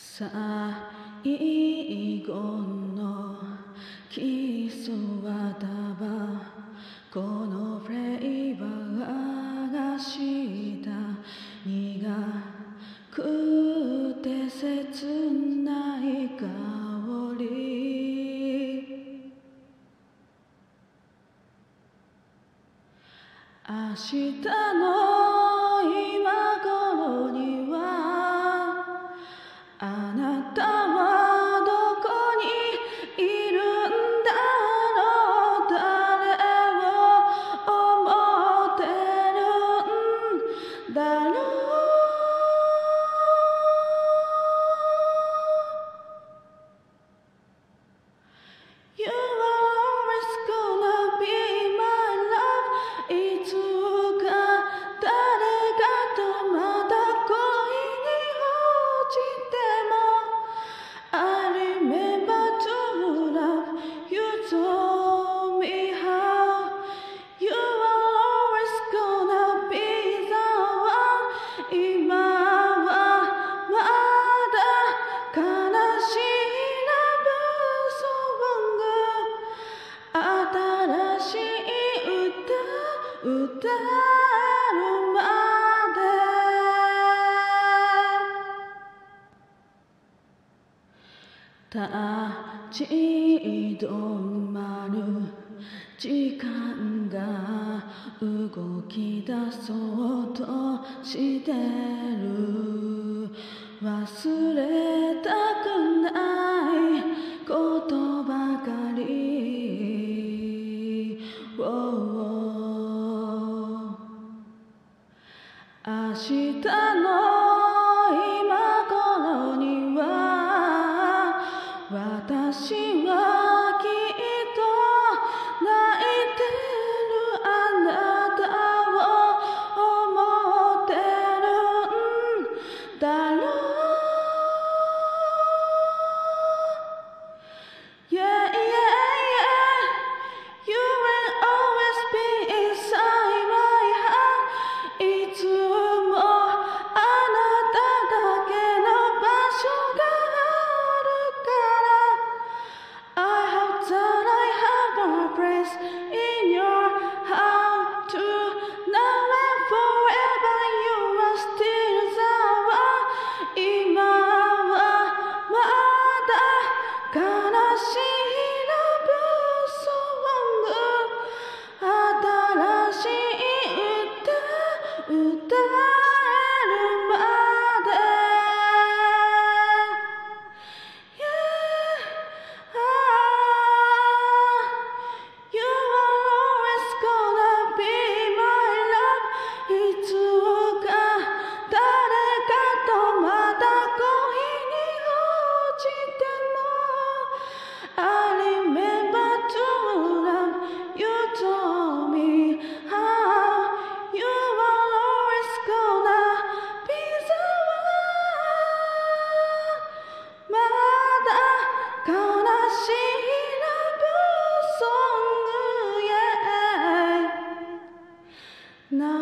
最後のキスはたばこのフレーバーがした。苦くて切ない香り。明日の立ち止まる。時間が動き出そうとしてる。忘れたくないことばかり、明日の私は No.